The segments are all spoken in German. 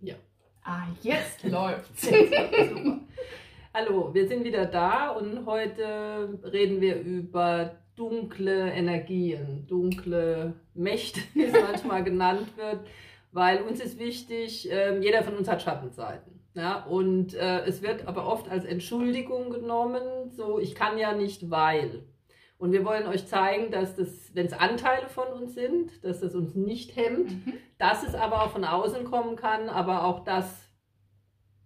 Ja. Ah, jetzt läuft's. Super. Hallo, wir sind wieder da und heute reden wir über dunkle Energien, dunkle Mächte, wie es manchmal genannt wird, weil uns ist wichtig, äh, jeder von uns hat Schattenseiten. Ja, und äh, es wird aber oft als Entschuldigung genommen, so ich kann ja nicht, weil. Und wir wollen euch zeigen, dass das, wenn es Anteile von uns sind, dass das uns nicht hemmt, Mhm. dass es aber auch von außen kommen kann, aber auch dass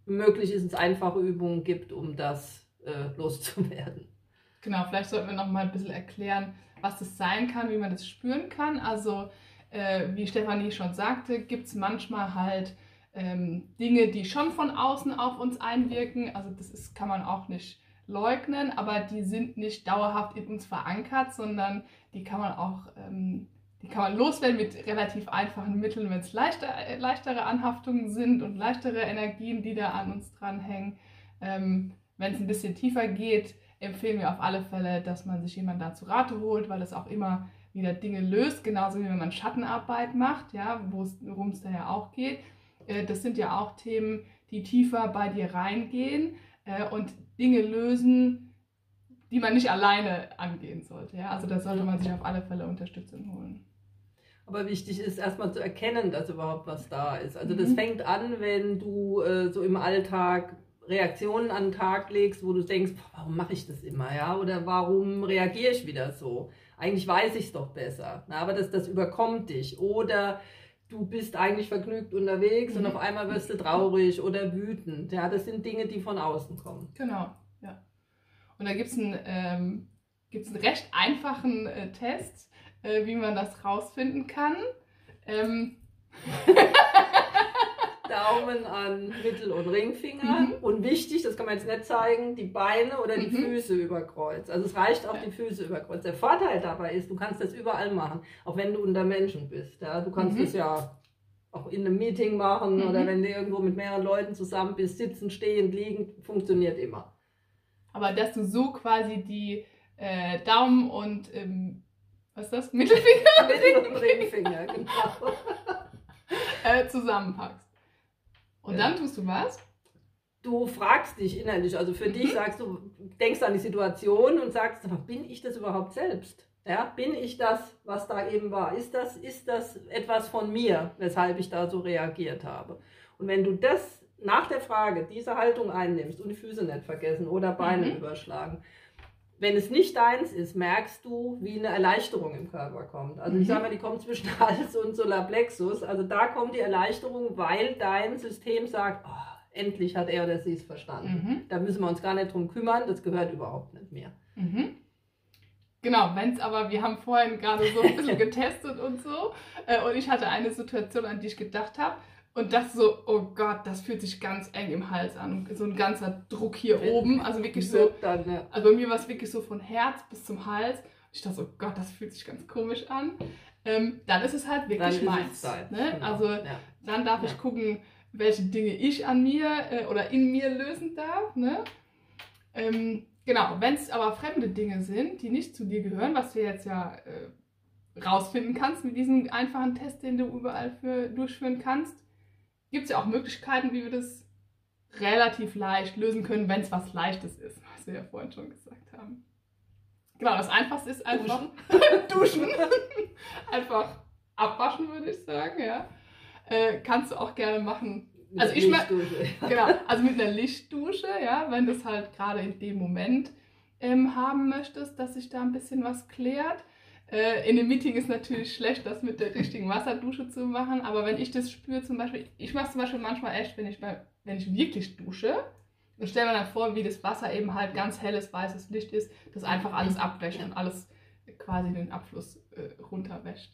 möglich ist, es einfache Übungen gibt, um das äh, loszuwerden. Genau, vielleicht sollten wir noch mal ein bisschen erklären, was das sein kann, wie man das spüren kann. Also, äh, wie Stefanie schon sagte, gibt es manchmal halt ähm, Dinge, die schon von außen auf uns einwirken. Also, das ist, kann man auch nicht leugnen, aber die sind nicht dauerhaft in uns verankert, sondern die kann man auch ähm, die kann man loswerden mit relativ einfachen Mitteln, wenn es leichter, äh, leichtere Anhaftungen sind und leichtere Energien, die da an uns dranhängen. Ähm, wenn es ein bisschen tiefer geht, empfehlen wir auf alle Fälle, dass man sich jemand da zu Rate holt, weil das auch immer wieder Dinge löst, genauso wie wenn man Schattenarbeit macht, ja, worum es da ja auch geht. Äh, das sind ja auch Themen, die tiefer bei dir reingehen äh, und Dinge lösen, die man nicht alleine angehen sollte. Ja? Also da sollte man sich auf alle Fälle Unterstützung holen. Aber wichtig ist erstmal zu erkennen, dass überhaupt was da ist. Also das Mhm. fängt an, wenn du äh, so im Alltag Reaktionen an den Tag legst, wo du denkst, boah, warum mache ich das immer, ja? Oder warum reagiere ich wieder so? Eigentlich weiß ich es doch besser. Na, aber das, das überkommt dich. Oder du bist eigentlich vergnügt unterwegs und Mhm. auf einmal wirst du traurig oder wütend. Ja, das sind Dinge, die von außen kommen. Genau, ja. Und da gibt es einen, ähm, gibt's einen recht einfachen äh, Test, äh, wie man das rausfinden kann. Ähm, Daumen an Mittel- und Ringfinger. Mhm. Und wichtig, das kann man jetzt nicht zeigen, die Beine oder die Mhm. Füße über Kreuz. Also es reicht auch Ja. die Füße über Kreuz. Der Vorteil dabei ist, du kannst das überall machen, auch wenn du unter Menschen bist. Ja? Du kannst Mhm. das ja auch in einem Meeting machen Mhm. oder wenn du irgendwo mit mehreren Leuten zusammen bist, sitzen, stehen, liegen, funktioniert immer. aber dass du so quasi die äh, Daumen und ähm, was ist das? Mittelfinger Mittel- und Ringfinger, genau. äh, zusammenpackst. Und dann tust du was? Du fragst dich innerlich, also für Mhm. dich sagst du, denkst an die Situation und sagst, aber bin ich das überhaupt selbst? Ja, bin ich das, was da eben war? Ist das, ist das etwas von mir, weshalb ich da so reagiert habe? Und wenn du das nach der Frage diese Haltung einnimmst und die Füße nicht vergessen oder Beine Mhm. überschlagen, wenn es nicht deins ist, merkst du, wie eine Erleichterung im Körper kommt. Also ich Mhm. sage mal, die kommt zwischen Hals und Solarplexus. Also da kommt die Erleichterung, weil dein System sagt, oh, endlich hat er oder sie es verstanden. Mhm. Da müssen wir uns gar nicht drum kümmern, das gehört überhaupt nicht mehr. Mhm. Genau, wenn es aber, wir haben vorhin gerade so ein bisschen getestet und so, äh, und ich hatte eine Situation, an die ich gedacht habe, und das so, oh Gott, das fühlt sich ganz eng im Hals an, so ein ganzer Druck hier Wenn- oben, also wirklich so, Dann, ja. also bei mir war es wirklich so von Herz bis zum Hals. Ich dachte so, oh Gott, das fühlt sich ganz komisch an. Ähm, dann ist es halt wirklich meins. Ne? genau. Also ja. dann darf Ja. ich gucken, welche Dinge ich an mir äh, oder in mir lösen darf. Ne? Ähm, genau, wenn es aber fremde Dinge sind, die nicht zu dir gehören, was du jetzt ja äh, rausfinden kannst mit diesem einfachen Test, den du überall für durchführen kannst, gibt es ja auch Möglichkeiten, wie wir das relativ leicht lösen können, wenn es was Leichtes ist, was wir ja vorhin schon gesagt haben. Genau, das Einfachste ist einfach duschen. einfach abwaschen, würde ich sagen, ja. Äh, kannst du auch gerne machen. Mit Also ich Lichtdusche. Genau, also mit einer Lichtdusche, ja, wenn du es halt gerade in dem Moment ähm, haben möchtest, dass sich da ein bisschen was klärt. Äh, in einem Meeting ist natürlich schlecht, das mit der richtigen Wasserdusche zu machen, aber wenn ich das spüre, zum Beispiel, ich mache es zum Beispiel manchmal echt, wenn ich, wenn ich wirklich dusche, und stell mir dann vor, wie das Wasser eben halt ganz helles, weißes Licht ist, das einfach alles abwäscht und alles quasi den Abfluss äh, runterwäscht.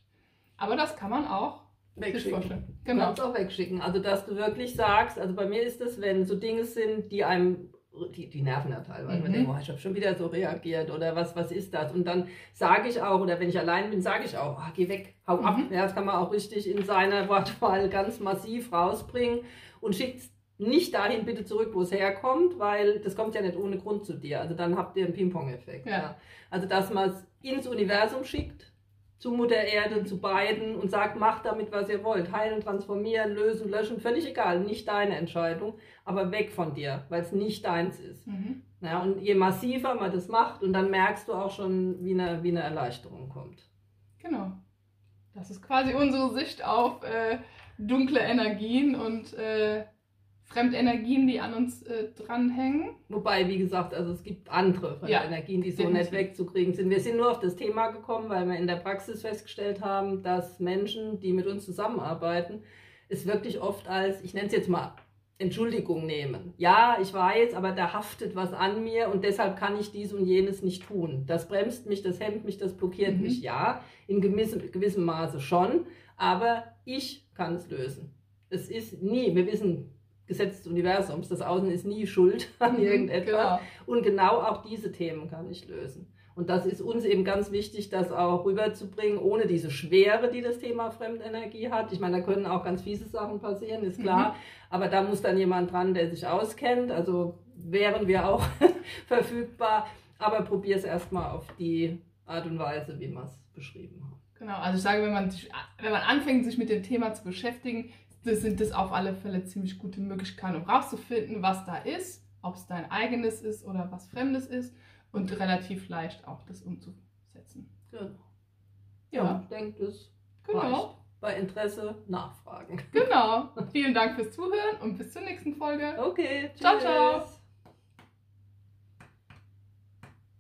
Aber das kann man auch Wegschicken. vorstellen. Du Genau. kannst auch wegschicken. Also, dass du wirklich sagst, also bei mir ist es, wenn so Dinge sind, die einem, die, die nerven ja teilweise. Mhm. Man denkt, oh, ich habe schon wieder so reagiert oder was, was ist das? Und dann sage ich auch, oder wenn ich allein bin, sage ich auch, ah, geh weg, hau ab. Mhm. Ja, das kann man auch richtig in seiner Wortwahl ganz massiv rausbringen und schickt nicht dahin bitte zurück, wo es herkommt, weil das kommt ja nicht ohne Grund zu dir. Also dann habt ihr einen Ping-Pong-Effekt. Ja. Ja. Also dass man es ins Universum schickt zu Mutter Erde, zu beiden und sagt, macht damit, was ihr wollt. Heilen, transformieren, lösen, löschen, völlig egal, nicht deine Entscheidung, aber weg von dir, weil es nicht deins ist. Mhm. Ja, und je massiver man das macht, und dann merkst du auch schon, wie eine, wie eine Erleichterung kommt. Genau. Das ist quasi unsere Sicht auf äh, dunkle Energien und äh, Fremdenergien, die an uns äh, dranhängen. Wobei, wie gesagt, also es gibt andere von Ja, die so definitiv. nicht wegzukriegen sind. Wir sind nur auf das Thema gekommen, weil wir in der Praxis festgestellt haben, dass Menschen, die mit uns zusammenarbeiten, es wirklich oft als, ich nenne es jetzt mal, Entschuldigung nehmen. Ja, ich weiß, aber da haftet was an mir und deshalb kann ich dies und jenes nicht tun. Das bremst mich, das hemmt mich, das blockiert Mhm. mich. Ja, in gewissem, gewissem Maße schon, aber ich kann es lösen. Es ist nie, wir wissen, Gesetz des Universums, das Außen ist nie schuld an Mhm, irgendetwas. Genau. Und genau auch diese Themen kann ich lösen. Und das ist uns eben ganz wichtig, das auch rüberzubringen, ohne diese Schwere, die das Thema Fremdenergie hat. Ich meine, da können auch ganz fiese Sachen passieren, ist klar. Aber da muss dann jemand dran, der sich auskennt. Also wären wir auch verfügbar. Aber probier es erstmal auf die Art und Weise, wie wir es beschrieben haben. Genau, also ich sage, wenn man, wenn man anfängt, sich mit dem Thema zu beschäftigen, das sind das auf alle Fälle ziemlich gute Möglichkeiten, um rauszufinden, was da ist, ob es dein eigenes ist oder was Fremdes ist und relativ leicht auch das umzusetzen. Genau. Ja, Ja, ich denke, das genau. reicht. Bei Interesse nachfragen. Genau. Vielen Dank fürs Zuhören und bis zur nächsten Folge. Okay, Ciao, ciao. tschüss.